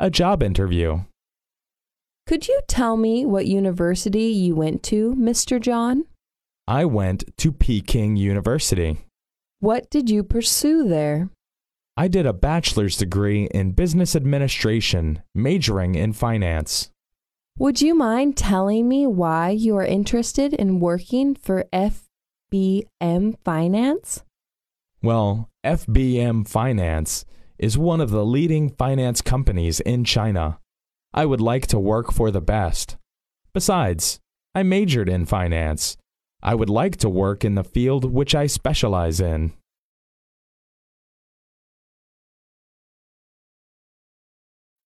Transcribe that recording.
A job interview. Could you tell me what university you went to, Mr. John? I went to Peking University. What did you pursue there? I did a bachelor's degree in business administration, majoring in finance. Would you mind telling me why you are interested in working for FBM Finance? Well, FBM Finance is one of the leading finance companies in China. I would like to work for the best. Besides, I majored in finance. I would like to work in the field which I specialize in.